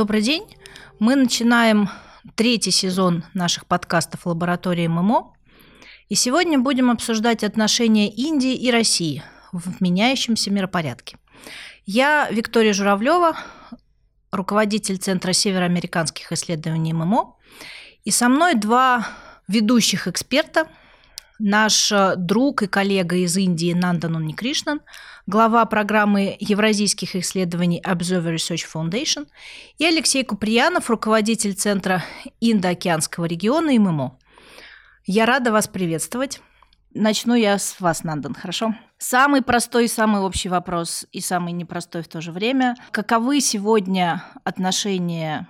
Добрый день. Мы начинаем третий сезон наших подкастов «Лаборатории ММО». И сегодня будем обсуждать отношения Индии и России в меняющемся миропорядке. Я Виктория Журавлева, руководитель Центра североамериканских исследований ММО. И со мной два ведущих эксперта. Наш друг и коллега из Индии Нандан Уникришнан, глава программы евразийских исследований Observer Research Foundation, и Алексей Куприянов, руководитель Центра Индоокеанского региона ММО. Я рада вас приветствовать. Начну я с вас, Нандан, хорошо? Самый простой и самый общий вопрос, и самый непростой в то же время. Каковы сегодня отношения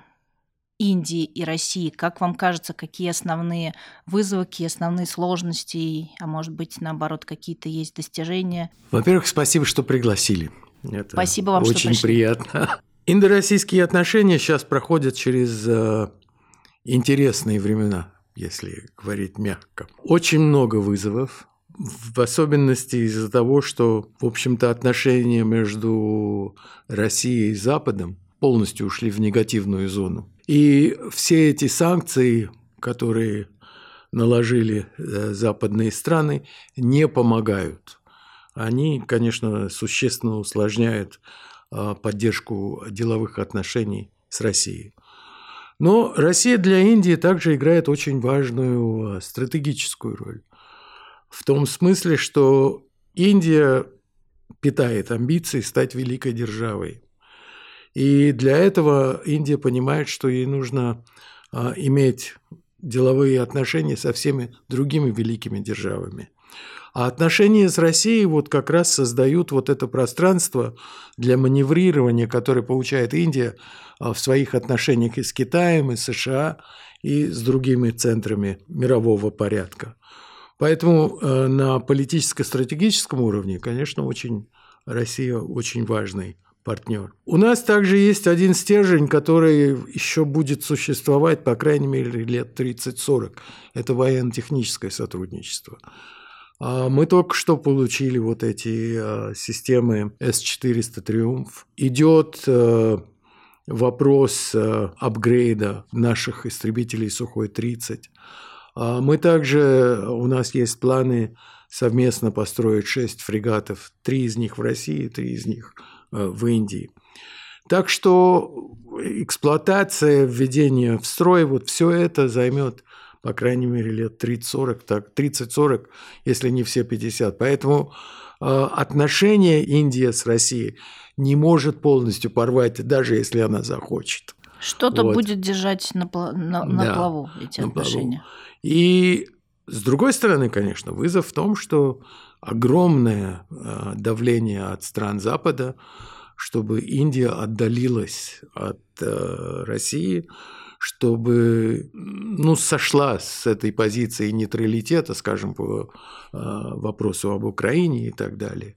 Индии и России? Как вам кажется, какие основные вызовы, какие основные сложности, а может быть, наоборот, какие-то есть достижения? Во-первых, спасибо, что пригласили. Это спасибо вам, очень что пришли. приятно. Индо-российские отношения сейчас проходят через э, интересные времена если говорить мягко. Очень много вызовов, в особенности из-за того, что, в общем-то, отношения между Россией и Западом полностью ушли в негативную зону. И все эти санкции, которые наложили э, западные страны, не помогают. Они, конечно, существенно усложняют э, поддержку деловых отношений с Россией. Но Россия для Индии также играет очень важную а, стратегическую роль. В том смысле, что Индия питает амбиции стать великой державой. И для этого Индия понимает, что ей нужно а, иметь деловые отношения со всеми другими великими державами. А отношения с Россией вот как раз создают вот это пространство для маневрирования, которое получает Индия а, в своих отношениях и с Китаем, и с США, и с другими центрами мирового порядка. Поэтому э, на политическо-стратегическом уровне, конечно, очень Россия очень важный партнер. У нас также есть один стержень, который еще будет существовать, по крайней мере, лет 30-40. Это военно-техническое сотрудничество. А мы только что получили вот эти а, системы С-400 «Триумф». Идет э, вопрос э, апгрейда наших истребителей «Сухой-30». А мы также, у нас есть планы совместно построить шесть фрегатов, три из них в России, три из них в Индии. Так что эксплуатация, введение в строй, вот все это займет по крайней мере, лет 30-40, так 30-40, если не все 50. Поэтому э, отношения Индии с Россией не может полностью порвать, даже если она захочет. Что-то вот. будет держать на, на, на да, плаву эти на отношения. Плаву. И с другой стороны, конечно, вызов в том, что огромное э, давление от стран Запада, чтобы Индия отдалилась от э, России, чтобы ну, сошла с этой позиции нейтралитета, скажем, по э, вопросу об Украине и так далее.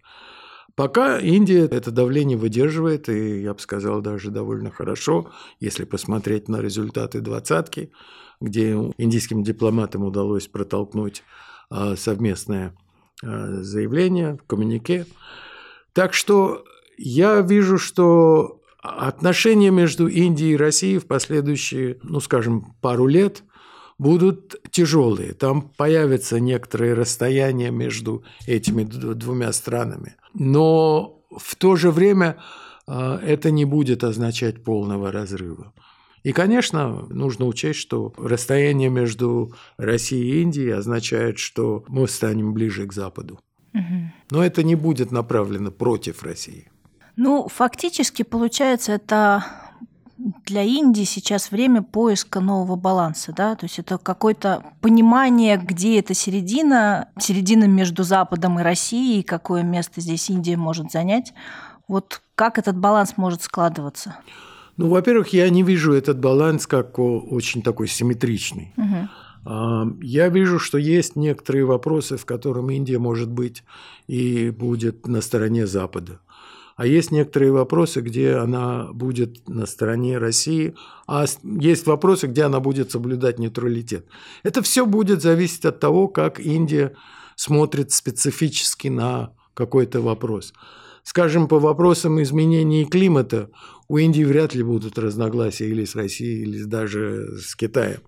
Пока Индия это давление выдерживает, и я бы сказал, даже довольно хорошо, если посмотреть на результаты двадцатки, где индийским дипломатам удалось протолкнуть э, совместное э, заявление, коммунике. Так что я вижу, что Отношения между Индией и Россией в последующие, ну, скажем, пару лет будут тяжелые. Там появятся некоторые расстояния между этими двумя странами. Но в то же время а, это не будет означать полного разрыва. И, конечно, нужно учесть, что расстояние между Россией и Индией означает, что мы станем ближе к Западу. Но это не будет направлено против России. Ну, фактически, получается, это для Индии сейчас время поиска нового баланса, да, то есть это какое-то понимание, где эта середина, середина между Западом и Россией, какое место здесь Индия может занять. Вот как этот баланс может складываться? Ну, во-первых, я не вижу этот баланс как очень такой симметричный. Угу. Я вижу, что есть некоторые вопросы, в которых Индия может быть и будет на стороне Запада. А есть некоторые вопросы, где она будет на стороне России, а есть вопросы, где она будет соблюдать нейтралитет. Это все будет зависеть от того, как Индия смотрит специфически на какой-то вопрос. скажем, по вопросам изменения климата у Индии вряд ли будут разногласия или с Россией, или даже с Китаем.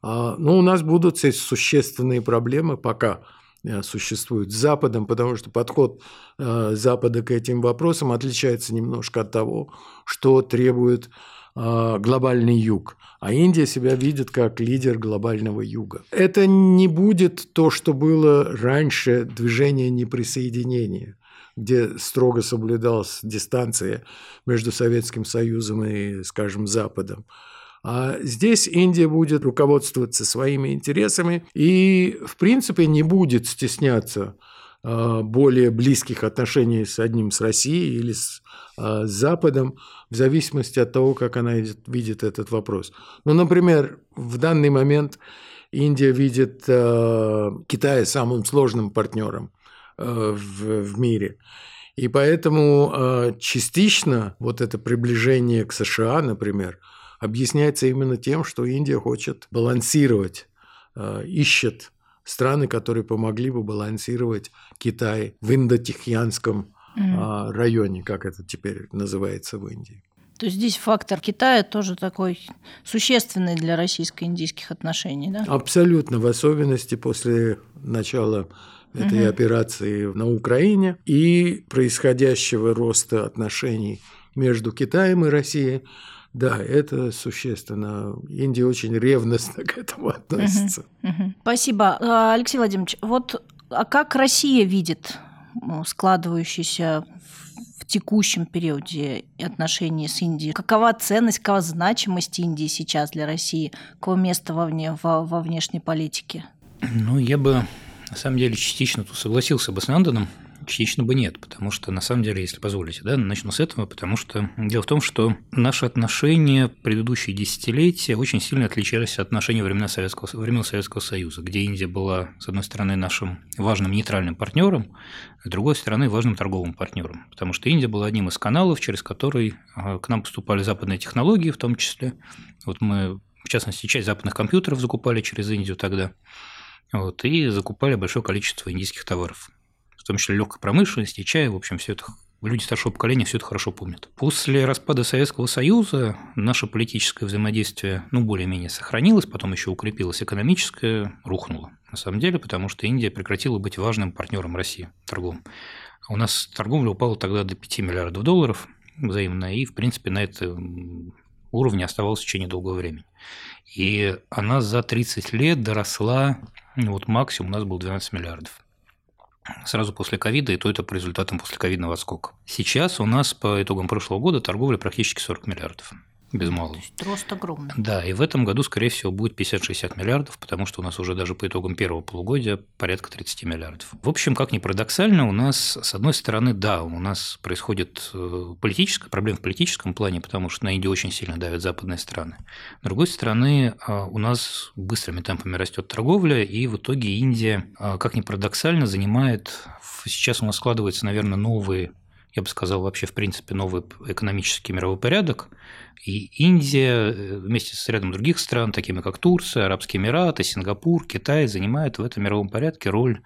А, но у нас будут существенные проблемы пока э, существуют с Западом, потому что подход э, Запада к этим вопросам отличается немножко от того, что требует э, глобальный юг. А Индия себя видит как лидер глобального юга. Это не будет то, что было раньше движение неприсоединения где строго соблюдалась дистанция между Советским Союзом и, скажем, Западом. А здесь Индия будет руководствоваться своими интересами и, в принципе, не будет стесняться а, более близких отношений с одним с Россией или с, а, с Западом, в зависимости от того, как она видит этот вопрос. Ну, например, в данный момент Индия видит э, Китай самым сложным партнером э, в, в мире. И поэтому э, частично вот это приближение к США, например, объясняется именно тем, что Индия хочет балансировать, э, ищет страны, которые помогли бы балансировать Китай в Индо-Тихоокеанском mm. районе, как это теперь называется в Индии. То есть здесь фактор Китая тоже такой существенный для российско-индийских отношений, да? Абсолютно, в особенности после начала этой угу. операции на Украине и происходящего роста отношений между Китаем и Россией. Да, это существенно. Индия очень ревностно к этому относится. Угу, угу. Спасибо. А, Алексей Владимирович, вот а как Россия видит складывающийся в текущем периоде отношения с Индией? Какова ценность, какова значимость Индии сейчас для России? Какое место во, вне, во, во внешней политике? Ну, я бы на самом деле частично тут согласился бы с Нандоном, Частично бы нет, потому что, на самом деле, если позволите, да, начну с этого, потому что дело в том, что наши отношения предыдущие десятилетия очень сильно отличались от отношений времен Советского, времен Советского Союза, где Индия была, с одной стороны, нашим важным нейтральным партнером, с другой стороны, важным торговым партнером, потому что Индия была одним из каналов, через который а, к нам поступали западные технологии, в том числе. Вот мы, в частности, часть западных компьютеров закупали через Индию тогда, вот, и закупали большое количество индийских товаров в том числе легкой промышленности, чая, в общем, все это люди старшего поколения все это хорошо помнят. После распада Советского Союза наше политическое взаимодействие, ну, более-менее сохранилось, потом еще укрепилось, экономическое рухнуло, на самом деле, потому что Индия прекратила быть важным партнером России торговым. А у нас торговля упала тогда до 5 миллиардов долларов взаимно, и, в принципе, на этом уровне оставалась в течение долгого времени. И она за 30 лет доросла, ну, вот максимум у нас был 12 миллиардов сразу после ковида, и то это по результатам после ковидного отскока. Сейчас у нас по итогам прошлого года торговля практически 40 миллиардов без малого. То есть рост огромный. Да, и в этом году, скорее всего, будет 50-60 миллиардов, потому что у нас уже даже по итогам первого полугодия порядка 30 миллиардов. В общем, как ни парадоксально, у нас, с одной стороны, да, у нас происходит э, политическая проблема в политическом плане, потому что на Индию очень сильно давят западные страны. С другой стороны, э, у нас быстрыми темпами растет торговля, и в итоге Индия, э, как ни парадоксально, занимает сейчас у нас складывается, наверное, новый я бы сказал, вообще, в принципе, новый экономический мировой порядок. И Индия э, вместе с рядом других стран, такими как Турция, Арабские Эмираты, Сингапур, Китай, занимают в этом мировом порядке роль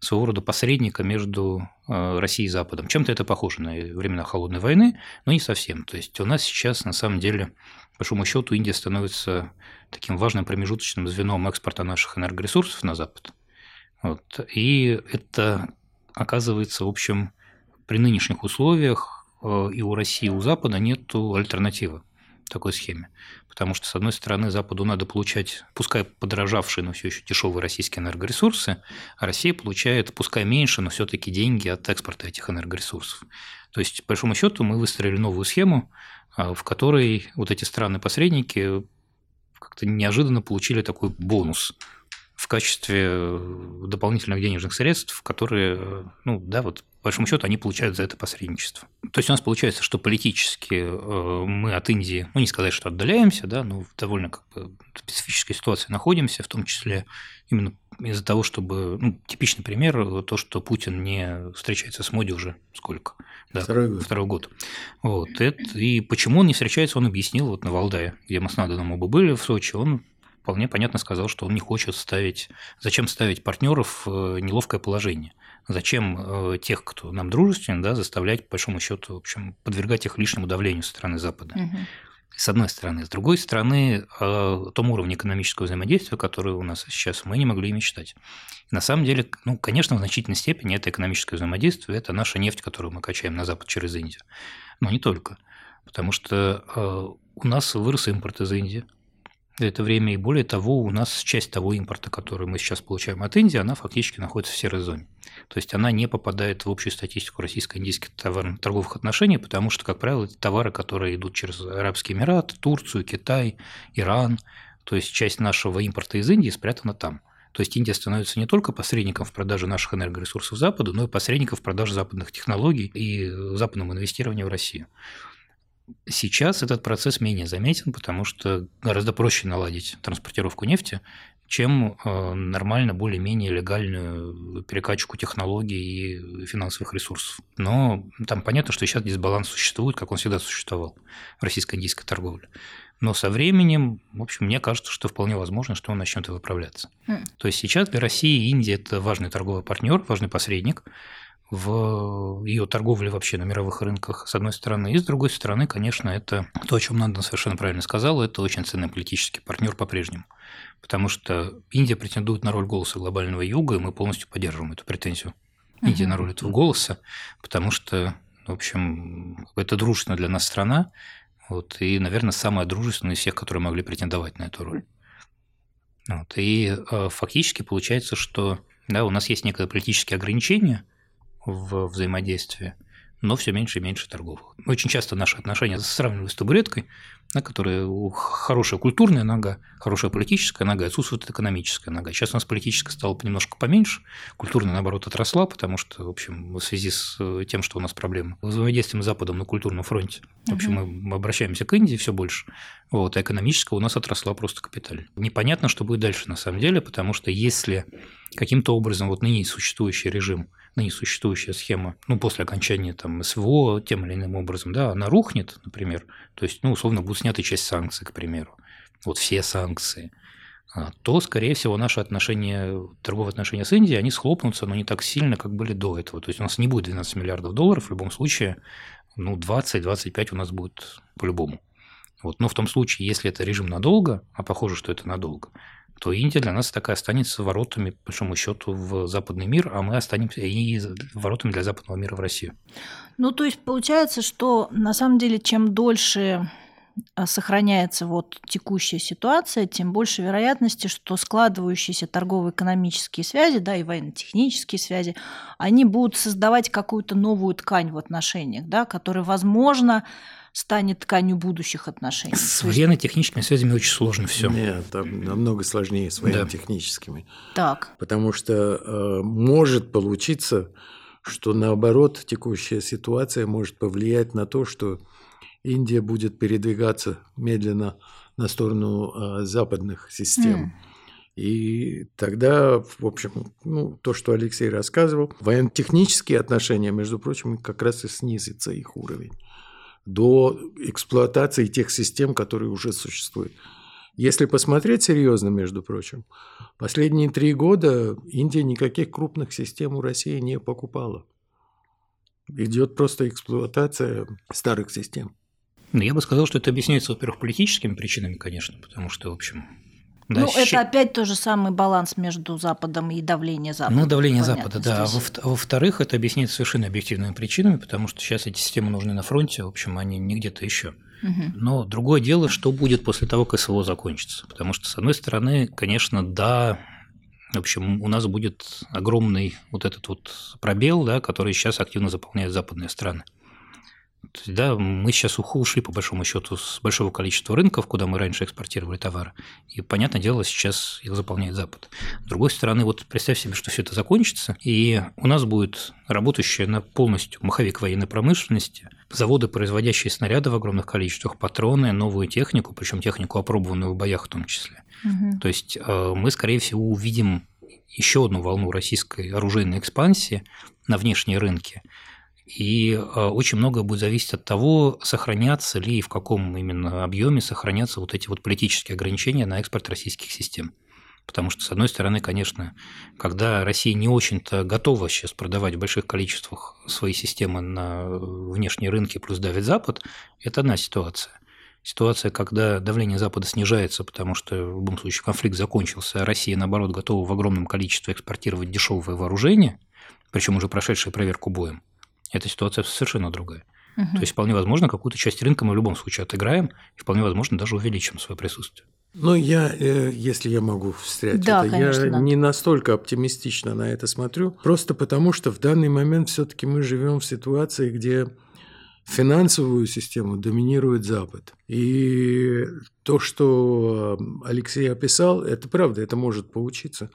своего рода посредника между э, Россией и Западом. Чем-то это похоже на времена Холодной войны, но не совсем. То есть у нас сейчас, на самом деле, по большому счету, Индия становится таким важным промежуточным звеном экспорта наших энергоресурсов на Запад. Вот. И это оказывается, в общем, при нынешних условиях э, и у России, и у Запада нет альтернативы такой схеме. Потому что, с одной стороны, Западу надо получать, пускай подорожавшие, но все еще дешевые российские энергоресурсы, а Россия получает, пускай меньше, но все-таки деньги от экспорта этих энергоресурсов. То есть, по большому счету, мы выстроили новую схему, а, в которой вот эти страны-посредники как-то неожиданно получили такой бонус в качестве э, дополнительных денежных средств, которые, э, ну да, вот по большому счету они получают за это посредничество. То есть у нас получается, что политически э, мы от Индии, ну не сказать, что отдаляемся, да, но в довольно как бы специфической ситуации находимся, в том числе именно из-за того, чтобы, ну, типичный пример, то, что Путин не встречается с Моди уже сколько? Да, второй год. Второй год. Вот. Это, и почему он не встречается, он объяснил вот на Валдае, где мы с Наданом оба были в Сочи, он вполне понятно сказал, что он не хочет ставить, зачем ставить партнеров в неловкое положение. Зачем э, тех, кто нам дружествен, да, заставлять, по большому счету, в общем, подвергать их лишнему давлению со стороны Запада. Угу. С одной стороны. С другой стороны, о том уровне экономического взаимодействия, который у нас сейчас, мы не могли и мечтать. И на самом деле, ну, конечно, в значительной степени это экономическое взаимодействие, это наша нефть, которую мы качаем на Запад через Индию. Но не только. Потому что э, у нас вырос импорт из Индии за это время. И более того, у нас часть того импорта, который мы сейчас получаем от Индии, она фактически находится в серой зоне. То есть она не попадает в общую статистику российско-индийских торговых отношений, потому что, как правило, это товары, которые идут через Арабские Эмираты, Турцию, Китай, Иран. То есть часть нашего импорта из Индии спрятана там. То есть Индия становится не только посредником в продаже наших энергоресурсов Западу, но и посредником в продаже западных технологий и западном инвестировании в Россию. Сейчас этот процесс менее заметен, потому что гораздо проще наладить транспортировку нефти, чем э, нормально, более-менее легальную перекачку технологий и финансовых ресурсов. Но там понятно, что сейчас дисбаланс существует, как он всегда существовал в российско-индийской торговле. Но со временем, в общем, мне кажется, что вполне возможно, что он начнет выправляться. Mm. То есть сейчас для России Индия – это важный торговый партнер, важный посредник, в ее торговле вообще на мировых рынках, с одной стороны. И с другой стороны, конечно, это то, о чем Нанда совершенно правильно сказал, это очень ценный политический партнер по-прежнему. Потому что Индия претендует на роль голоса глобального юга, и мы полностью поддерживаем эту претензию uh-huh. на роль этого голоса, потому что, в общем, это дружественная для нас страна, вот, и, наверное, самая дружественная из всех, которые могли претендовать на эту роль. Вот, и э, фактически получается, что да, у нас есть некое политические ограничения – в взаимодействии, но все меньше и меньше торговых. Очень часто наши отношения сравнивают с табуреткой, на которой хорошая культурная нога, хорошая политическая нога, отсутствует экономическая нога. Сейчас у нас политическая стала немножко поменьше, культурная, наоборот, отросла, потому что, в общем, в связи с э, тем, что у нас проблемы с взаимодействием с Западом на культурном фронте, в общем, угу. мы обращаемся к Индии все больше, вот, а экономическая у нас отросла просто капитально. Непонятно, что будет дальше на самом деле, потому что если каким-то образом вот ныне существующий режим – ныне существующая схема, ну, после окончания там СВО тем или иным образом, да, она рухнет, например, то есть, ну, условно, будут сняты часть санкций, к примеру, вот все санкции, а, то, скорее всего, наши отношения, торговые отношения с Индией, они схлопнутся, но не так сильно, как были до этого. То есть у нас не будет 12 миллиардов долларов в любом случае, ну, 20-25 у нас будет по-любому. Вот. Но в том случае, если это режим надолго, а похоже, что это надолго, то Индия для нас такая останется воротами, по большому счету, в западный мир, а мы останемся и воротами для западного мира в Россию. Ну, то есть получается, что на самом деле, чем дольше сохраняется вот текущая ситуация, тем больше вероятности, что складывающиеся торгово-экономические связи, да, и военно-технические связи, они будут создавать какую-то новую ткань в отношениях, да, которая, возможно, станет тканью будущих отношений. С военно-техническими связями очень сложно все. Нет, там намного сложнее с военно-техническими. Да. Так. Потому что э, может получиться, что наоборот текущая ситуация может повлиять на то, что Индия будет передвигаться медленно на сторону э, западных систем. Mm. И тогда, в общем, ну, то, что Алексей рассказывал, военно-технические отношения, между прочим, как раз и снизится их уровень до эксплуатации тех систем, которые уже существуют. Если посмотреть серьезно, между прочим, последние три года Индия никаких крупных систем у России не покупала. Идет просто эксплуатация старых систем. Ну, я бы сказал, что это объясняется, во-первых, политическими причинами, конечно, потому что, в общем, да, ну, щ... это опять тот же самый баланс между Западом и давление Запада. Ну, давление Запада, да. Здесь. А во-вторых, это объясняется совершенно объективными причинами, потому что сейчас эти системы нужны на фронте, в общем, они не где-то еще. Угу. Но другое дело, что будет после того, как СВО закончится. Потому что, с одной стороны, конечно, да, в общем, у нас будет огромный вот этот вот пробел, да, который сейчас активно заполняют западные страны да, мы сейчас ушли, по большому счету, с большого количества рынков, куда мы раньше экспортировали товары. И, понятное дело, сейчас их заполняет Запад. С другой стороны, вот представь себе, что все это закончится, и у нас будет работающая на полностью маховик военной промышленности, заводы, производящие снаряды в огромных количествах, патроны, новую технику, причем технику, опробованную в боях в том числе. Угу. То есть э, мы, скорее всего, увидим еще одну волну российской оружейной экспансии на внешние рынки – И а, очень многое будет зависеть от того, сохранятся ли и в каком именно объеме сохранятся вот эти вот политические ограничения на экспорт российских систем. Потому что, с одной стороны, конечно, когда Россия не очень-то готова сейчас продавать в больших количествах свои системы на внешние рынки плюс давит Запад, это одна ситуация. Ситуация, когда давление Запада снижается, потому что в любом случае конфликт закончился, а Россия, наоборот, готова в огромном количестве экспортировать дешевое вооружение, причем уже прошедшее проверку боем, эта ситуация совершенно другая. Угу. То есть вполне возможно, какую-то часть рынка мы в любом случае отыграем, и вполне возможно даже увеличим свое присутствие. Ну, я, э, если я могу встрять да, это, конечно, я да. не настолько оптимистично на это смотрю, просто потому что в данный момент все-таки мы живем в ситуации, где финансовую систему доминирует Запад. И то, что Алексей описал, это правда, это может получиться.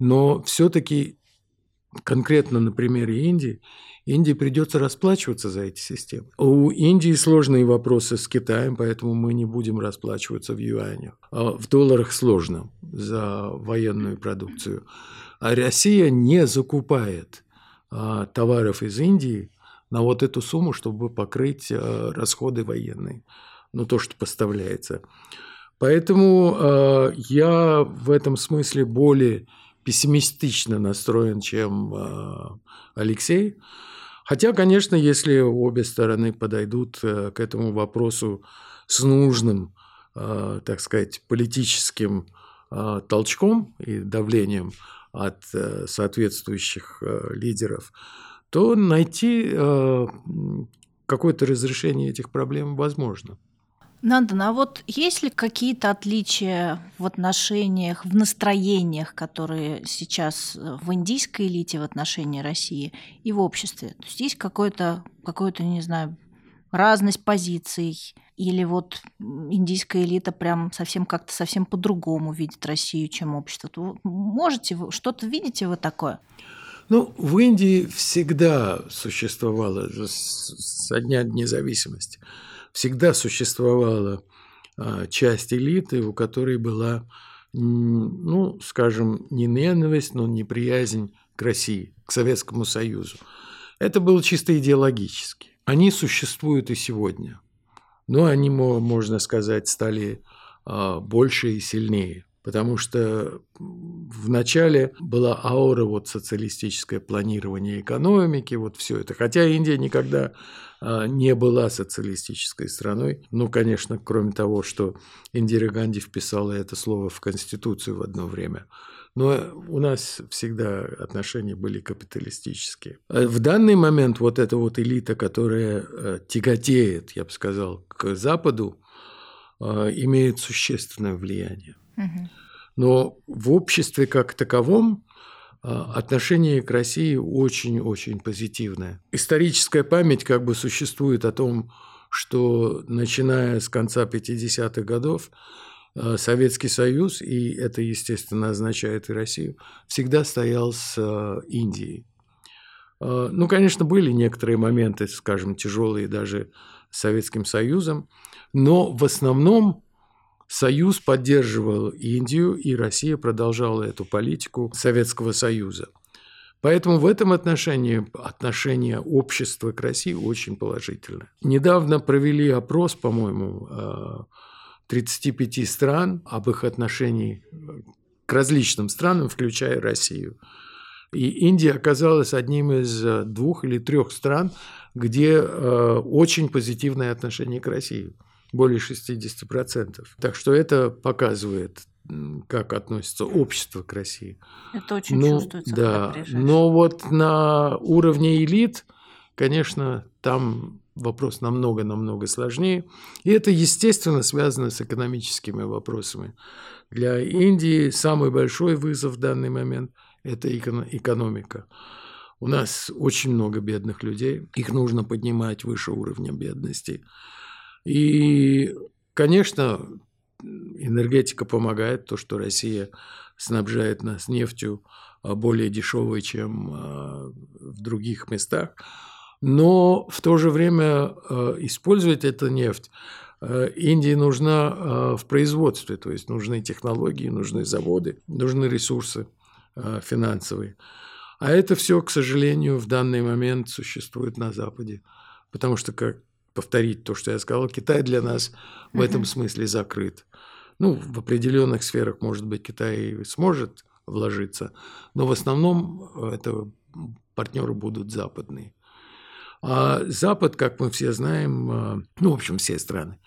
Но все-таки конкретно на примере Индии, Индии придется расплачиваться за эти системы. У Индии сложные вопросы с Китаем, поэтому мы не будем расплачиваться в юанях. А в долларах сложно за военную продукцию. А Россия не закупает а, товаров из Индии на вот эту сумму, чтобы покрыть а, расходы военные, ну то, что поставляется. Поэтому я в этом смысле более пессимистично настроен, чем Алексей. Хотя, конечно, если обе стороны подойдут э, к этому вопросу с нужным, э, так сказать, политическим э, толчком и давлением от соответствующих лидеров, то найти какое-то разрешение этих проблем возможно. Нандан, а вот есть ли какие-то отличия в отношениях, в настроениях, которые сейчас в индийской элите в отношении России и в обществе? То есть есть какое-то, какое-то, не знаю, разность позиций, или вот индийская элита прям совсем как-то совсем по-другому видит Россию, чем общество. Вы можете вы что-то видите вы такое? Ну, в Индии всегда существовало со дня независимости всегда существовала а, часть элиты, у которой была, ну, скажем, не ненависть, но неприязнь к России, к Советскому Союзу. Это было чисто идеологически. Они существуют и сегодня. Но они, можно сказать, стали а, больше и сильнее. Потому что в начале была аура вот социалистическое планирование экономики, вот все это. Хотя Индия никогда а, не была социалистической страной. Ну, конечно, кроме того, что Индира Ганди вписала это слово в Конституцию в одно время. Но у нас всегда отношения были капиталистические. А в данный момент вот эта вот элита, которая э, тяготеет, я бы сказал, к Западу, а, имеет существенное влияние. Но в обществе как таковом а, отношение к России очень-очень позитивное. Историческая память как бы существует о том, что начиная с конца 50-х годов а, Советский Союз, и это, естественно, означает и Россию, всегда стоял с а, Индией. Ну, конечно, были некоторые моменты, скажем, тяжелые даже с Советским Союзом, но в основном Союз поддерживал Индию, и Россия продолжала эту политику Советского Союза. Поэтому в этом отношении отношение общества к России очень положительное. Недавно провели опрос, по-моему, 35 э, стран об их отношении к различным странам, включая Россию. И Индия оказалась одним из двух или трех стран, где э, очень позитивное отношение к России более 60%. Так что это показывает, как относится общество к России. Это очень ну, чувствуется, да, Но вот на уровне элит, конечно, там вопрос намного-намного сложнее. И это, естественно, связано с экономическими вопросами. Для Индии самый большой вызов в данный момент – это экономика. У нас очень много бедных людей, их нужно поднимать выше уровня бедности. И, конечно, энергетика помогает, то, что Россия снабжает нас нефтью а, более дешевой, чем а, в других местах. Но в то же время а, использовать эту нефть Индии нужна в производстве, то есть нужны технологии, нужны заводы, нужны ресурсы финансовые. А это все, к сожалению, в данный момент существует на Западе. Потому что, как повторить то, что я сказал, Китай для нас в этом смысле закрыт. Ну, в определенных сферах, может быть, Китай сможет вложиться, но в основном это партнеры будут западные. А Запад, как мы все знаем, э, ну, в общем, все страны,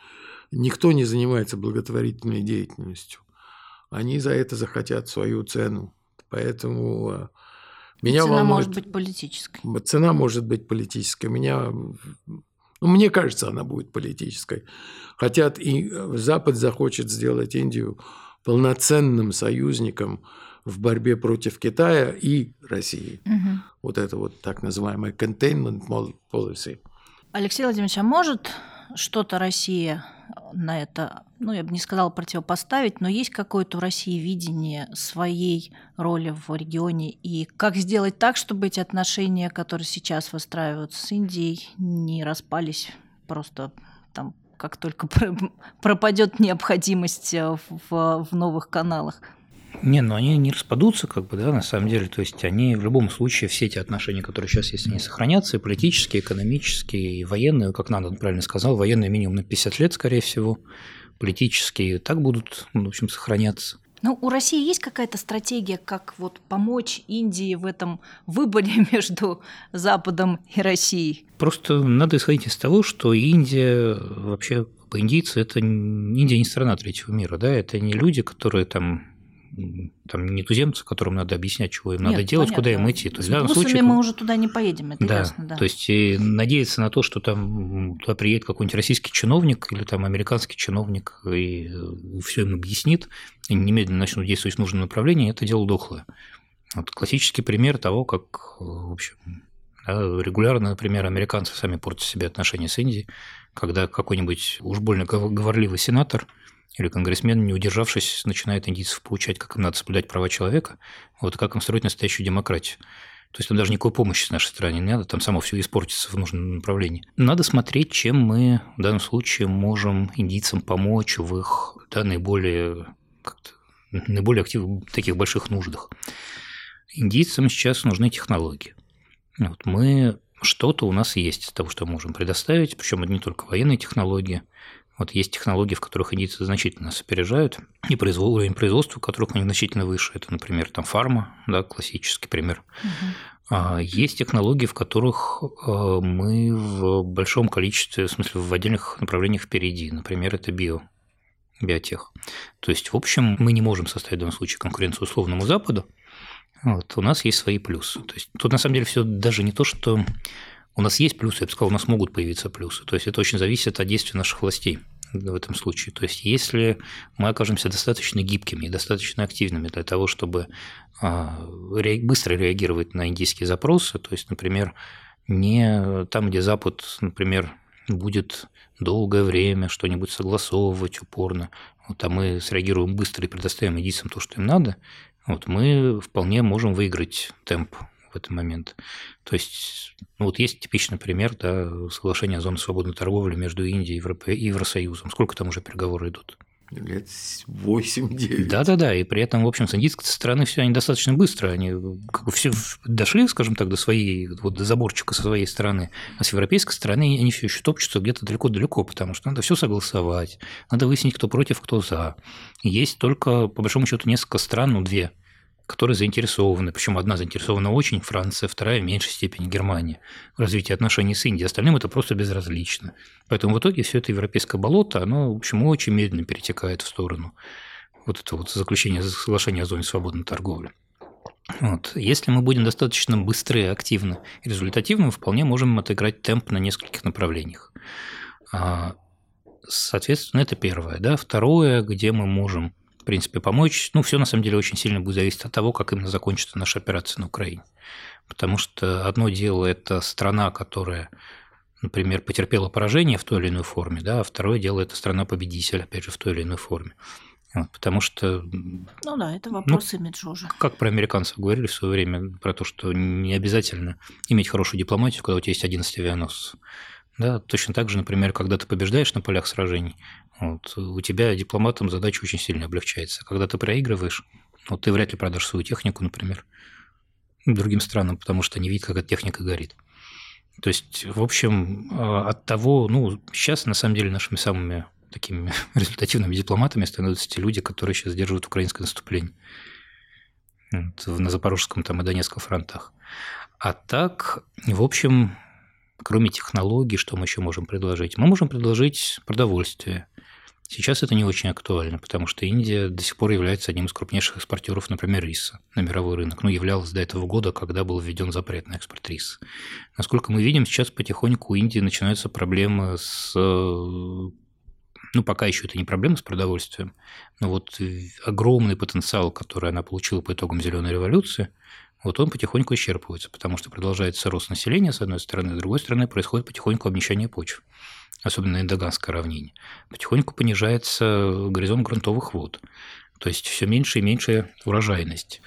никто не занимается благотворительной деятельностью. Они за это захотят свою цену. Поэтому э, меня Цена волнует... может быть политической. Цена может быть политической. Меня... Ну, мне кажется, она будет политической. Хотят и Запад захочет сделать Индию полноценным союзником в борьбе против Китая и России. Угу. Вот это вот так называемая containment policy. Алексей Владимирович, а может что-то Россия на это, ну, я бы не сказала противопоставить, но есть какое-то у России видение своей роли в регионе и как сделать так, чтобы эти отношения, которые сейчас выстраиваются с Индией, не распались просто там, как только пропадет необходимость в, в новых каналах. Не, ну они не распадутся, как бы, да, на самом деле. То есть они в любом случае, все эти отношения, которые сейчас есть, они сохранятся, и политические, и экономические, и военные, как надо правильно сказал, военные минимум на 50 лет, скорее всего, политические так будут, ну, в общем, сохраняться. Ну, у России есть какая-то стратегия, как вот помочь Индии в этом выборе между Западом и Россией? Просто надо исходить из того, что Индия вообще индийцы это Индия не страна третьего мира, да, это не люди, которые там там не туземцы, которым надо объяснять, чего им Нет, надо делать, понятно. куда им идти. То есть, С в данном случае мы уже туда не поедем, это да, ясно, да. То есть и надеяться на то, что там туда приедет какой-нибудь российский чиновник или там американский чиновник и все им объяснит, и немедленно начнут действовать в нужном направлении, это дело дохлое. Вот классический пример того, как, в общем, да, регулярно, например, американцы сами портят себе отношения с Индией, когда какой-нибудь уж больно говорливый сенатор – или конгрессмен, не удержавшись, начинает индийцев получать, как им надо соблюдать права человека, вот как им строить настоящую демократию. То есть там даже никакой помощи с нашей стороны не надо, там само все испортится в нужном направлении. Надо смотреть, чем мы в данном случае можем индийцам помочь в их да, наиболее, наиболее активных, таких больших нуждах. Индийцам сейчас нужны технологии. Вот мы что-то у нас есть из того, что можем предоставить, причем это не только военные технологии, вот есть технологии, в которых индийцы значительно нас опережают, и произвол, уровень производства, которых у них значительно выше. Это, например, там фарма, да, классический пример. Угу. Есть технологии, в которых а, мы в большом количестве, в смысле, в отдельных направлениях впереди. Например, это био, биотех. То есть, в общем, мы не можем составить в данном случае конкуренцию условному Западу. Вот, у нас есть свои плюсы. То есть, тут на самом деле все даже не то, что у нас есть плюсы, я бы сказал, у нас могут появиться плюсы. То есть это очень зависит от действий наших властей в этом случае. То есть если мы окажемся достаточно гибкими и достаточно активными для того, чтобы а, быстро реагировать на индийские запросы, то есть, например, не там, где Запад, например, будет долгое время что-нибудь согласовывать упорно, вот, а мы среагируем быстро и предоставим индийцам то, что им надо, вот, мы вполне можем выиграть темп в этот момент. То есть, ну вот есть типичный пример, да, соглашения о зоне свободной торговли между Индией и Евросоюзом. Сколько там уже переговоры идут? Лет 8-9. Да-да-да, и при этом, в общем, с индийской стороны все они достаточно быстро, они как бы все дошли, скажем так, до своей, вот до заборчика со своей стороны, а с европейской стороны они все еще топчутся где-то далеко-далеко, потому что надо все согласовать, надо выяснить, кто против, кто за. Есть только, по большому счету, несколько стран, ну, две, которые заинтересованы, причем одна заинтересована очень, Франция, вторая в меньшей степени Германия, в развитии отношений с Индией, остальным это просто безразлично. Поэтому в итоге все это европейское болото, оно, в общем, очень медленно перетекает в сторону вот это вот заключения соглашения о зоне свободной торговли. Вот. Если мы будем достаточно быстры, активны и результативны, вполне можем отыграть темп на нескольких направлениях. А, соответственно, это первое. Да? Второе, где мы можем принципе, помочь. Ну, все на самом деле очень сильно будет зависеть от того, как именно закончится наша операция на Украине. Потому что одно дело – это страна, которая, например, потерпела поражение в той или иной форме, да, а второе дело – это страна-победитель, опять же, в той или иной форме. Вот, потому что... Ну да, это вопрос ну, имиджа уже. Как про американцев говорили в свое время, про то, что не обязательно иметь хорошую дипломатию, когда у тебя есть 11 авианосцев. Да, точно так же, например, когда ты побеждаешь на полях сражений, вот, у тебя дипломатом задача очень сильно облегчается. Когда ты проигрываешь, вот ты вряд ли продашь свою технику, например. другим странам, потому что они видят, как эта техника горит. То есть, в общем, а, от того, ну, сейчас на самом деле нашими самыми такими результативными дипломатами становятся те люди, которые сейчас держат украинское наступление на Запорожском там, и Донецком фронтах. А так, в общем, кроме технологий, что мы еще можем предложить? Мы можем предложить продовольствие. Сейчас это не очень актуально, потому что Индия до сих пор является одним из крупнейших экспортеров, например, риса на мировой рынок. Ну, являлась до этого года, когда был введен запрет на экспорт риса. Насколько мы видим, сейчас потихоньку у Индии начинаются проблемы с ну, пока еще это не проблема с продовольствием, но вот огромный потенциал, который она получила по итогам зеленой революции, вот он потихоньку исчерпывается, потому что продолжается рост населения, с одной стороны, с другой стороны, происходит потихоньку обнищание почв, особенно на Индоганской равнине. Потихоньку понижается горизонт грунтовых вод, то есть все меньше и меньше урожайность.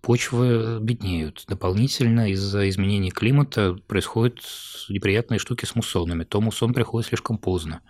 Почвы беднеют. Дополнительно из-за изменений климата происходят неприятные штуки с муссонами. То муссон приходит слишком поздно.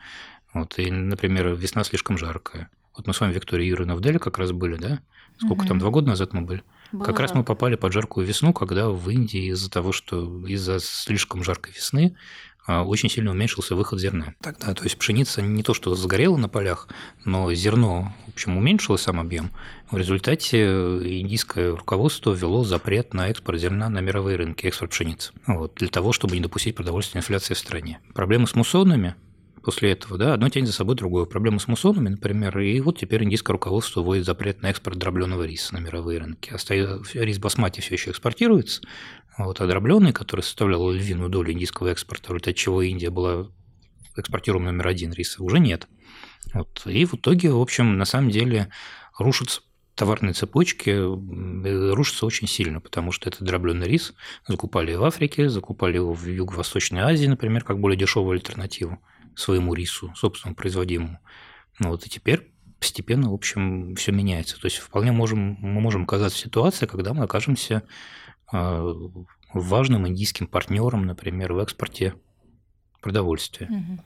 Вот, и, например, весна слишком жаркая. Вот мы с вами, Виктория Юрьевна, в Деле как раз были, да? Сколько угу. там, два года назад мы были? Было как раз мы попали под жаркую весну, когда в Индии из-за того, что из-за слишком жаркой весны очень сильно уменьшился выход зерна. Тогда, то есть пшеница не то, что сгорела на полях, но зерно, в общем, уменьшилось сам объем. В результате индийское руководство ввело запрет на экспорт зерна на мировые рынки, экспорт пшеницы. Вот, для того, чтобы не допустить продовольственной инфляции в стране. Проблемы с муссонами после этого, да, одно тянет за собой другое. Проблемы с муссонами, например, и вот теперь индийское руководство вводит запрет на экспорт дробленого риса на мировые рынки. Рис басмати все еще экспортируется, вот, а дробленый, который составлял львиную долю индийского экспорта, результате чего Индия была экспортируем номер один риса, уже нет. Вот. И в итоге, в общем, на самом деле рушатся товарные цепочки рушатся очень сильно, потому что этот дробленый рис закупали в Африке, закупали его в Юго-Восточной Азии, например, как более дешевую альтернативу своему рису, собственно, производимому. Ну вот и теперь постепенно, в общем, все меняется. То есть вполне можем, мы можем оказаться в ситуации, когда мы окажемся а, важным индийским партнером, например, в экспорте продовольствия. Угу.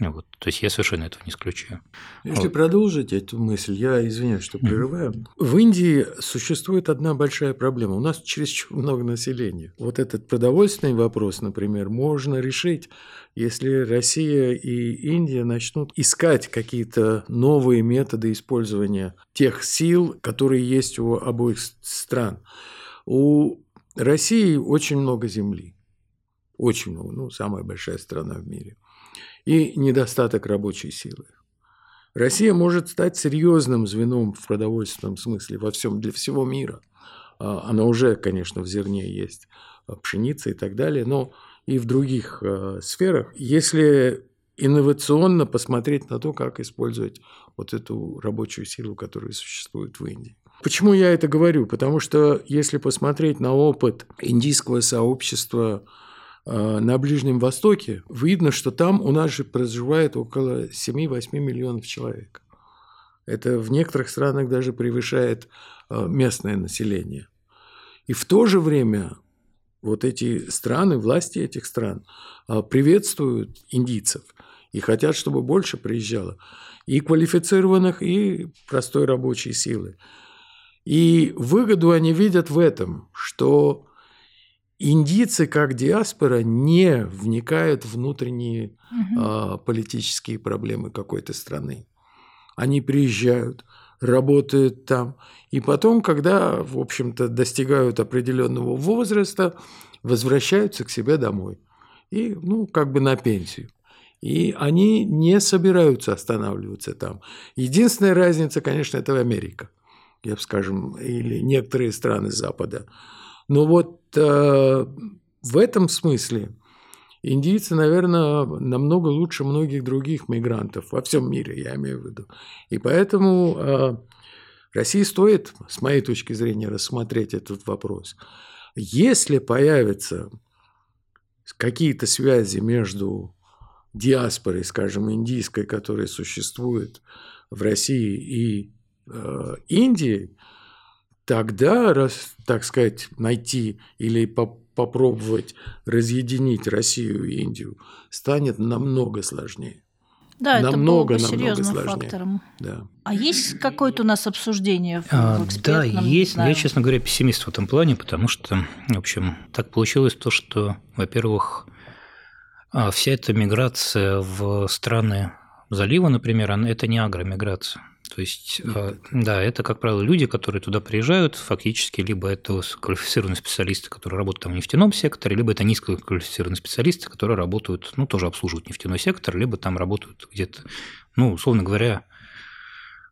Вот. То есть я совершенно этого не исключаю. Если вот. продолжить эту мысль, я извиняюсь, что прерываю. Mm-hmm. В Индии существует одна большая проблема. У нас чересчур много населения. Вот этот продовольственный вопрос, например, можно решить, если Россия и Индия начнут искать какие-то новые методы использования тех сил, которые есть у обоих стран. У России очень много земли. Очень много. Ну, самая большая страна в мире – и недостаток рабочей силы. Россия может стать серьезным звеном в продовольственном смысле во всем для всего мира. А, она уже, конечно, в зерне есть а, пшеница и так далее, но и в других а, сферах. Если инновационно посмотреть на то, как использовать вот эту рабочую силу, которая существует в Индии. Почему я это говорю? Потому что если посмотреть на опыт индийского сообщества на Ближнем Востоке, видно, что там у нас же проживает около 7-8 миллионов человек. Это в некоторых странах даже превышает э, местное население. И в то же время вот эти страны, власти этих стран э, приветствуют индийцев и хотят, чтобы больше приезжало и квалифицированных, и простой рабочей силы. И выгоду они видят в этом, что индийцы как диаспора не вникают в внутренние угу. а, политические проблемы какой-то страны. Они приезжают, работают там, и потом, когда, в общем-то, достигают определенного возраста, возвращаются к себе домой. И, ну, как бы на пенсию. И они не собираются останавливаться там. Единственная разница, конечно, это Америка, я бы скажем, или некоторые страны Запада. Но вот э, в этом смысле индийцы, наверное, намного лучше многих других мигрантов во всем мире, я имею в виду. И поэтому э, России стоит, с моей точки зрения, рассмотреть этот вопрос. Если появятся какие-то связи между диаспорой, скажем, индийской, которая существует в России и э, Индией, тогда, раз, так сказать, найти или по попробовать разъединить Россию и Индию станет намного сложнее. Да, это намного, было по намного серьезным сложнее. факторам. Да. А есть какое-то у нас обсуждение в, А, в да, есть. Я, честно говоря, пессимист в этом плане, потому что, в общем, так получилось то, что, во-первых, а, вся эта миграция в страны залива, например, это не агромиграция. То есть, а, да, это, как правило, люди, которые туда приезжают, фактически, либо это квалифицированные специалисты, которые работают там в нефтяном секторе, либо это низкоквалифицированные специалисты, которые работают, ну, тоже обслуживают нефтяной сектор, либо там работают где-то, ну, условно говоря,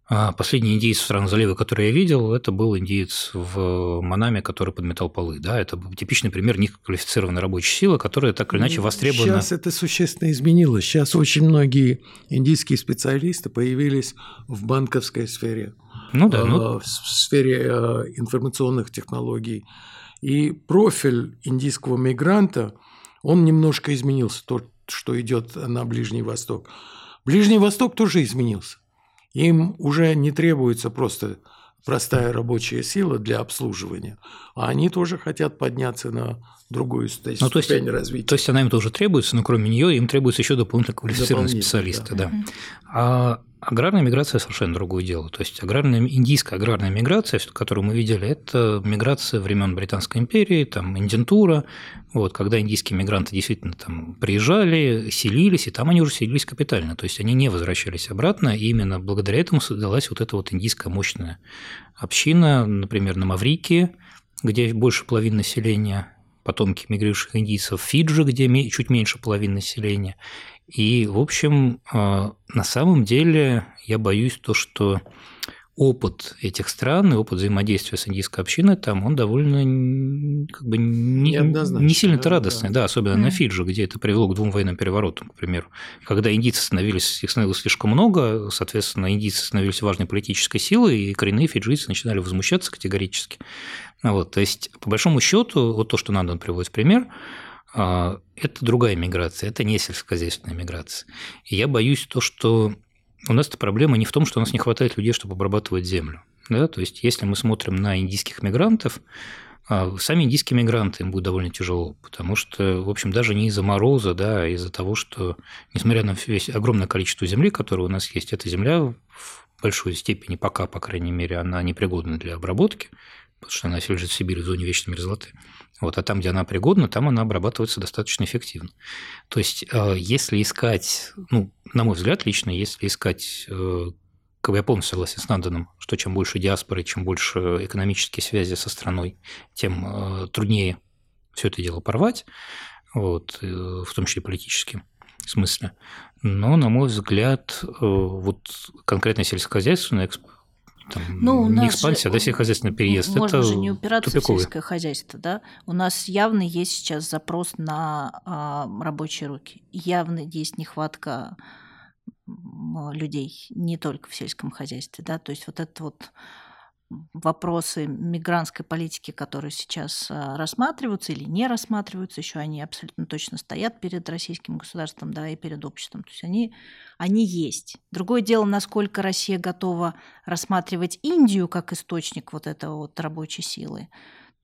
а, Последний индиец в стран залива, который я видел, это был индиец в Манаме, который подметал полы. Да, это типичный пример низкоквалифицированной рабочей силы, которая так или иначе востребована. Сейчас это существенно изменилось. Сейчас очень многие индийские специалисты появились в банковской сфере, Ну да, ну, э, в сфере э, информационных технологий. И профиль индийского мигранта, он немножко изменился, то, что идет на Ближний Восток. Ближний Восток тоже изменился. Им уже не требуется просто простая рабочая сила для обслуживания, а они тоже хотят подняться на другую ст- Ну, то есть- ступень развития. то есть она им тоже требуется, но кроме нее им требуются еще дополнительно квалифицированные Дополнительно, специалисты. Да. Мгм. А аграрная миграция совершенно другое дело. То есть аграрная, индийская аграрная миграция, которую мы видели, это миграция времен Британской империи, там индентура, вот, когда индийские мигранты действительно там приезжали, селились, и там они уже селились капитально, то есть они не возвращались обратно, и именно благодаря этому создалась вот эта вот индийская мощная община, например, на Маврикии, где больше половины населения потомки мигрирующих индийцев, Фиджи, где чуть меньше половины населения. И, в общем, э, на самом деле я боюсь то, что опыт этих стран и опыт взаимодействия с индийской общиной там, он довольно как бы не, не сильно-то да, радостный, да. да, особенно Мгм. на Фиджи, где это привело к двум военным переворотам, к примеру. Когда индийцы становились, их становилось слишком много, соответственно, индийцы становились важной политической силой, и коренные фиджийцы начинали возмущаться категорически. Вот, то есть, по большому счету, вот то, что Нандан приводит в пример, а, это другая миграция, это не сельскохозяйственная миграция. И я боюсь то, что у нас эта проблема не в том, что у нас не хватает людей, чтобы обрабатывать землю. Да? То есть, если мы смотрим на индийских мигрантов, а, сами индийские мигранты им будет довольно тяжело, потому что, в общем, даже не из-за мороза, да, а из-за того, что, несмотря на весь огромное количество земли, которое у нас есть, эта земля в большой степени, пока, по крайней мере, она непригодна для обработки, потому что она лежит в Сибири в зоне вечной мерзлоты. Вот, а там, где она пригодна, там она обрабатывается достаточно эффективно. То есть, э, если искать, ну, на мой взгляд, лично, если искать, э, как я полностью согласен с Нанданом, что чем больше диаспоры, чем больше экономические связи со страной, тем э, труднее все это дело порвать, вот, в том числе политически смысле. Но, на мой взгляд, вот конкретно сельскохозяйственная эксп- там, Ну, у не нас экспансия, же, да, сельскохозяйственный переезд, Можно это же не упираться тупиковый. в сельское хозяйство, да? У нас явно есть сейчас запрос на а, рабочие руки. Явно есть нехватка людей не только в сельском хозяйстве, да? То есть вот это вот вопросы мигрантской политики, которые сейчас а, рассматриваются или не рассматриваются, еще они абсолютно точно стоят перед российским государством, да, и перед обществом. То есть они, они есть. Другое дело, насколько Россия готова рассматривать Индию как источник вот этого вот рабочей силы.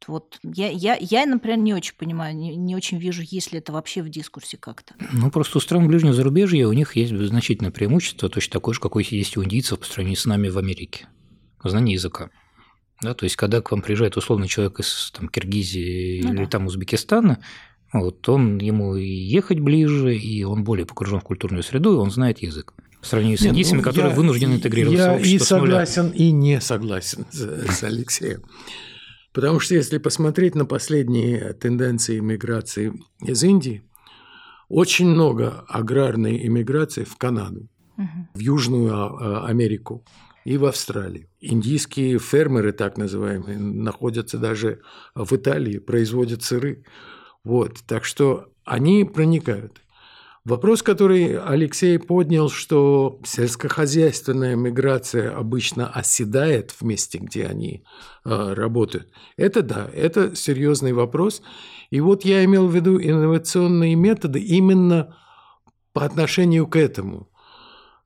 Вот я, я, я, например, не очень понимаю, не, не очень вижу, есть ли это вообще в дискурсе как-то. Ну, просто у стран ближнего зарубежья у них есть значительное преимущество, точно такое же, какое есть у индийцев по сравнению с нами в Америке. Знание языка. Да, то есть, когда к вам приезжает условный человек из там, Киргизии Ну или да. там Узбекистана, вот, он ему и ехать ближе, и он более погружен в культурную среду, и он знает язык. По сравнению с Нет, индийцами, ну, которые я- вынуждены интегрироваться Я в общество и с нуля. согласен, и не согласен с, с Алексеем. Потому что если посмотреть на последние тенденции миграции из Индии, очень много аграрной иммиграции в Канаду, Мгм. в Южную а, а, Америку и в Австралию. Индийские фермеры, так называемые, находятся даже в Италии, производят сыры. Вот, так что они проникают. Вопрос, который Алексей поднял, что сельскохозяйственная миграция обычно оседает в месте, где они э, работают. Это да, это серьезный вопрос. И вот я имел в виду инновационные методы именно по отношению к этому.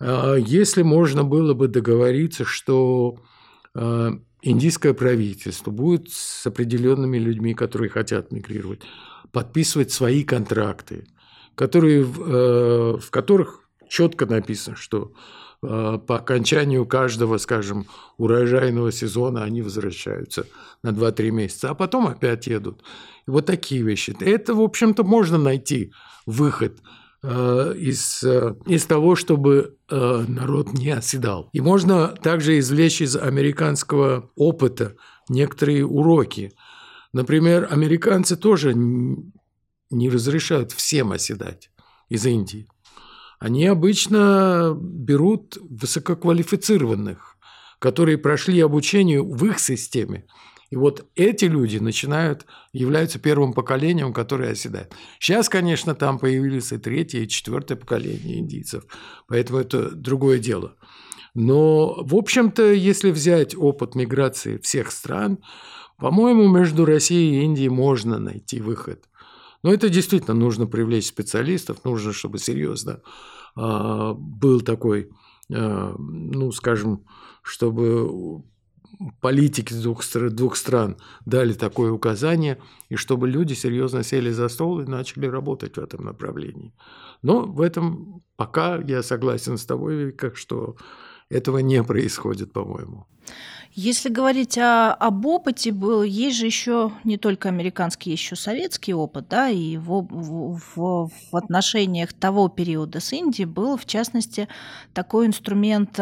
Э, Если можно было бы договориться, что э, индийское правительство будет с определенными людьми, которые хотят мигрировать, подписывать свои контракты, которые, в, э, которых четко написано, что э, по окончанию каждого, скажем, урожайного сезона они возвращаются на 2-3 месяца, а потом опять едут. И вот такие вещи. Это, в общем-то, можно найти выход из, э, из того, чтобы народ не оседал. И можно также извлечь из американского опыта некоторые уроки. Например, американцы тоже не разрешают всем оседать из Индии они обычно берут высококвалифицированных, которые прошли обучение в их системе. И вот эти люди начинают, являются первым поколением, которое оседает. Сейчас, конечно, там появились и третье, и четвертое поколение индийцев, поэтому это другое дело. Но, в общем-то, если взять опыт миграции всех стран, по-моему, между Россией и Индией можно найти выход – но это действительно нужно привлечь специалистов, нужно, чтобы серьезно а, был такой, а, ну, скажем, чтобы политики двух, двух стран дали такое указание, и чтобы люди серьезно сели за стол и начали работать в этом направлении. Но в этом пока я согласен с тобой, как что этого не происходит, по-моему. Если говорить о, об опыте, был, есть же еще не только американский, еще советский опыт, да, и в, в, в, отношениях того периода с Индией был, в частности, такой инструмент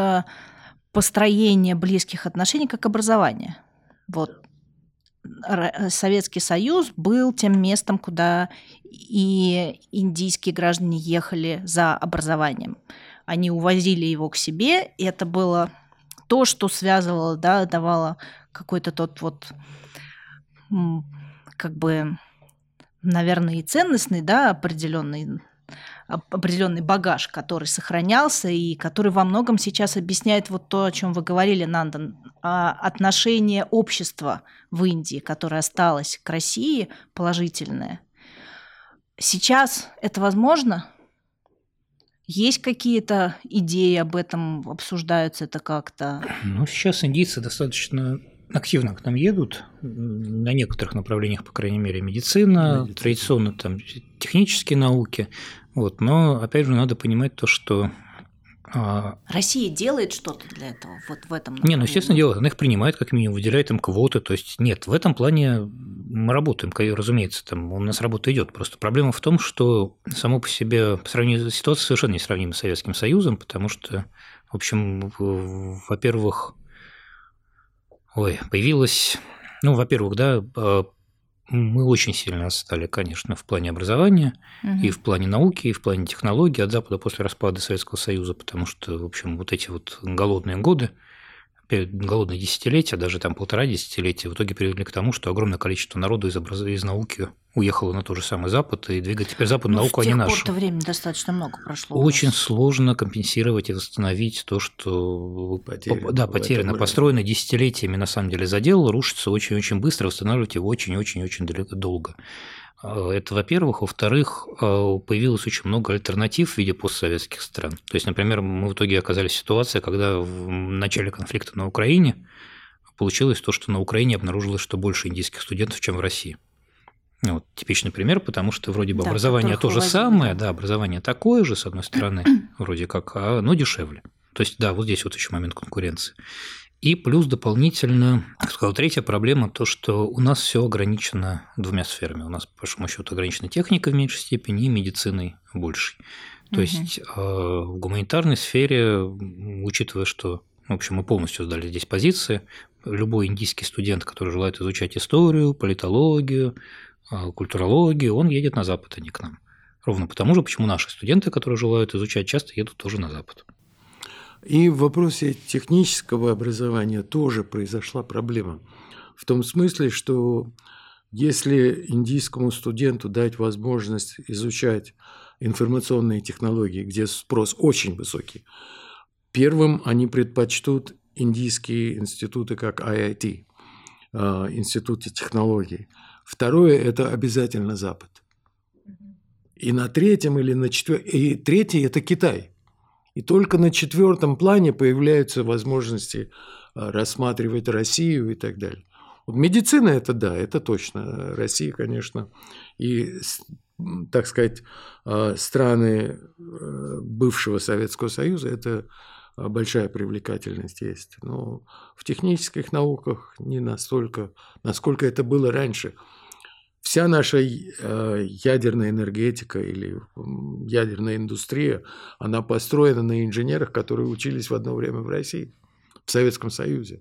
э, построения близких отношений, как образование. Вот Советский Союз был тем местом, куда и индийские граждане ехали за образованием. Они увозили его к себе, и это было то, что связывало, да, давало какой-то тот вот как бы, наверное, и ценностный, да, определенный определенный багаж, который сохранялся и который во многом сейчас объясняет вот то, о чем вы говорили, Нандан, отношение общества в Индии, которое осталось к России положительное. Сейчас это возможно? Есть какие-то идеи об этом, обсуждаются это как-то? Ну, сейчас индийцы достаточно активно к нам едут, на некоторых направлениях, по крайней мере, медицина, медицина. традиционно там технические науки. Вот, но опять же надо понимать то, что а, Россия делает что-то для этого вот в этом Не, ну, естественно, делает. Она их принимает, как минимум, выделяет им квоты. То есть, нет, в этом плане мы работаем, разумеется, там у нас работа идет. Просто проблема в том, что само по себе по сравнению ситуация совершенно несравнима с Советским Союзом, потому что, в общем, во-первых, ой, появилась, ну, во-первых, да, а, мы очень сильно отстали, конечно, в плане образования, угу. и в плане науки, и в плане технологий от Запада после распада Советского Союза, потому что, в общем, вот эти вот голодные годы, голодные десятилетия, даже там полтора десятилетия, в итоге привели к тому, что огромное количество народу из, образ... из науки уехало на тот же самый Запад и двигать теперь западную ну, науку, а не нашу. Времени достаточно много прошло. Очень сложно компенсировать и восстановить то, что потеряно, да, потеряно, построено десятилетиями на самом деле задел, рушится очень-очень быстро, восстанавливать его очень-очень-очень долго. А, это, во-первых. Во-вторых, а, появилось очень много альтернатив в виде постсоветских стран. То есть, например, мы в итоге оказались в ситуации, когда в начале конфликта на Украине получилось то, что на Украине обнаружилось, что больше индийских студентов, чем в России. Ну, вот типичный пример, потому что вроде бы да, образование то же самое, да, образование такое же, с одной стороны, вроде как, а, но дешевле. То есть, да, вот здесь вот еще момент конкуренции. И плюс дополнительно, как сказал, третья проблема, то, что у нас все ограничено двумя сферами. У нас, по большому счету, ограничена техника в меньшей степени и медициной большей. То угу. есть а, в гуманитарной сфере, учитывая, что в общем, мы полностью сдали здесь позиции. Любой индийский студент, который желает изучать историю, политологию, а, культурологию, он едет на Запад, а не к нам. Ровно потому же, почему наши студенты, которые желают изучать, часто едут тоже на Запад. И в вопросе технического образования тоже произошла проблема. В том смысле, что если индийскому студенту дать возможность изучать информационные технологии, где спрос очень высокий, первым они предпочтут индийские институты, как IIT, а, институты технологий. Второе – это обязательно Запад. И на третьем или на четвертом, и третий – это Китай – и только на четвертом плане появляются возможности а, рассматривать Россию и так далее. Вот медицина – это да, это точно. Россия, конечно, и так сказать, э, страны э, бывшего Советского Союза, это большая привлекательность есть. Но в технических науках не настолько, насколько это было раньше. Вся наша ядерная энергетика или ядерная индустрия, она построена на инженерах, которые учились в одно время в России, в Советском Союзе.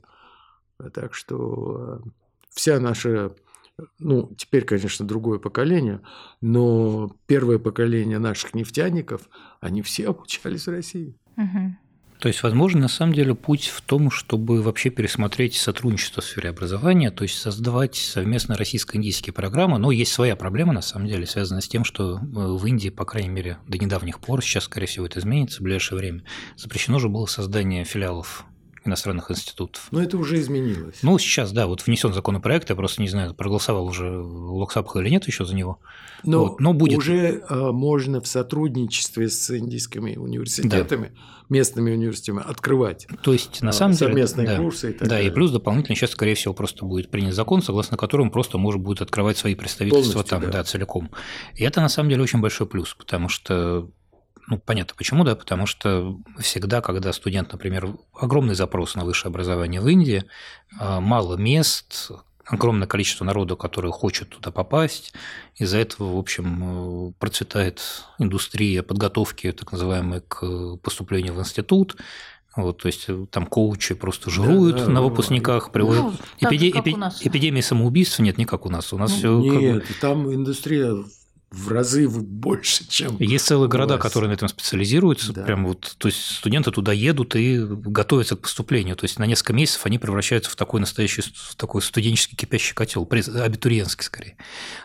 Так что вся наша ну, теперь, конечно, другое поколение, но первое поколение наших нефтяников, они все обучались в России. Угу. То есть, возможно, на самом деле путь в том, чтобы вообще пересмотреть сотрудничество в сфере образования, то есть создавать совместно российско-индийские программы. Но есть своя проблема, на самом деле, связанная с тем, что э, в Индии, по крайней мере, до недавних пор, сейчас, скорее всего, это изменится в ближайшее время, запрещено же было создание филиалов иностранных институтов. Но это уже изменилось. Ну, сейчас, да, вот внесен законопроект, я просто не знаю, проголосовал уже Локсапха или нет еще за него. Но, вот, но будет. уже э, можно в сотрудничестве с индийскими университетами, да. местными университетами открывать То есть, на самом совместные деле, совместные курсы и так Да, далее. и плюс дополнительно сейчас, скорее всего, просто будет принят закон, согласно которому просто может будет открывать свои представительства Полностью, там, да. да, целиком. И это, на самом деле, очень большой плюс, потому что ну, понятно почему, да, потому что всегда, когда студент, например, огромный запрос на высшее образование в Индии, а, мало мест, огромное количество народу, который хочет туда попасть. Из-за этого, в общем, э, процветает индустрия подготовки, так называемой, к поступлению в институт. Вот, то есть э, там коучи просто жируют да, да, на выпускниках, приводят. Ну, Эпиде... Эпи... Эпидемии самоубийств нет, не как у нас. У нас ну, все. Нет, как... там индустрия в разы больше, чем... Есть целые города, которые на этом специализируются. Да. Прям вот, то есть студенты туда едут и готовятся к поступлению. То есть на несколько месяцев они превращаются в такой настоящий в такой студенческий кипящий котел, абитуриентский скорее.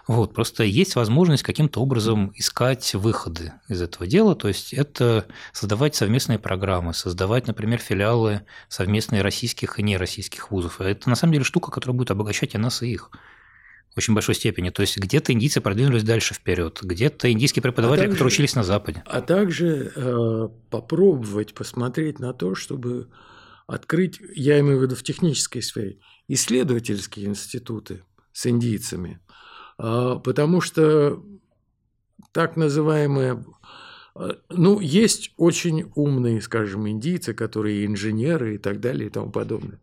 Вот, просто есть возможность каким-то образом искать выходы из этого дела. То есть это создавать совместные программы, создавать, например, филиалы совместные российских и нероссийских вузов. Это на самом деле штука, которая будет обогащать и нас, и их очень большой степени. То есть где-то индийцы продвинулись дальше вперед, где-то индийские преподаватели, а также, которые учились на Западе. А также э, попробовать посмотреть на то, чтобы открыть, я имею в виду в технической сфере, исследовательские институты с индийцами. Э, потому что так называемые э, ну, есть очень умные, скажем, индийцы, которые инженеры и так далее и тому подобное.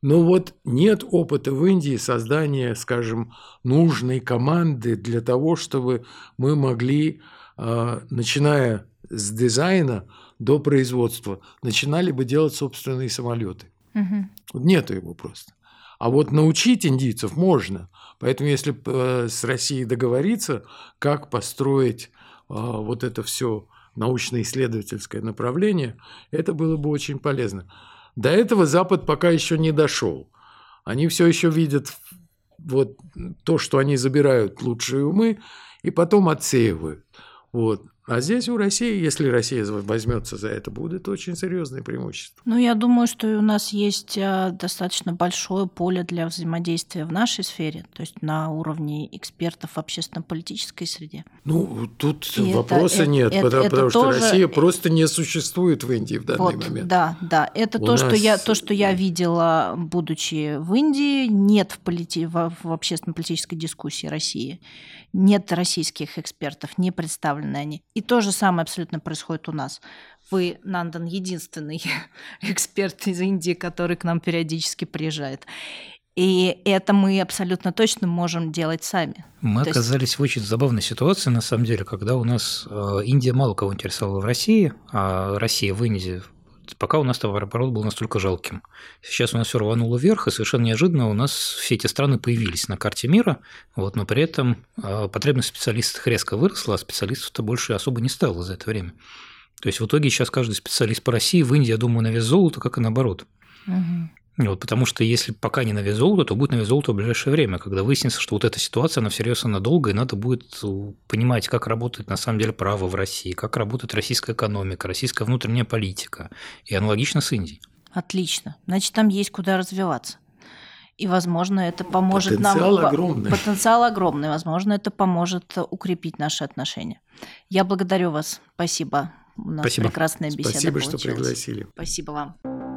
Но вот нет опыта в Индии создания, скажем, нужной команды для того, чтобы мы могли, а, начиная с дизайна до производства, начинали бы делать собственные самолеты. Угу. Нету его просто. А вот научить индийцев можно. Поэтому, если э, с Россией договориться, как построить а, вот это все научно-исследовательское направление, это было бы очень полезно. До этого Запад пока еще не дошел. Они все еще видят вот то, что они забирают лучшие умы, и потом отсеивают. Вот. А здесь у России, если Россия возьмется за это, будет очень серьезное преимущество. Ну, я думаю, что у нас есть а, достаточно большое поле для взаимодействия в нашей сфере, то есть на уровне экспертов в общественно-политической среде. Ну, тут и вопроса это, нет, это, потому, это потому тоже... что Россия просто не существует в Индии в данный вот, момент. Да, да, это то, нас... что я, то, что я видела, будучи в Индии, нет в, полити... в, в общественно-политической дискуссии России нет российских экспертов, не представлены они. И то же самое абсолютно происходит у нас. Вы, Нандан, единственный эксперт из Индии, который к нам периодически приезжает. И это мы абсолютно точно можем делать сами. Мы То оказались есть... в очень забавной ситуации, на самом деле, когда у нас э, Индия мало кого интересовала в России, а Россия в Индии пока у нас товарооборот был настолько жалким. Сейчас у нас все рвануло вверх, и совершенно неожиданно у нас все эти страны появились на карте мира, вот, но при этом а, потребность в специалистах резко выросла, а специалистов-то больше особо не стало за это время. То есть в итоге сейчас каждый специалист по России в Индии, я думаю, на вес золота, как и наоборот. Вот, потому что если пока не на вес золота, то будет на вес золота в ближайшее время, когда выяснится, что вот эта ситуация, она всерьез и надолго, и надо будет э, понимать, как работает на самом деле право в России, как работает российская экономика, российская внутренняя политика, и аналогично с Индией. Отлично. Значит, там есть куда развиваться. И, возможно, это поможет Потенциал нам... огромный. Потенциал огромный. Возможно, это поможет укрепить наши отношения. Я благодарю вас. Спасибо. У нас Спасибо. прекрасная беседа Спасибо, получилась. что пригласили. Спасибо вам.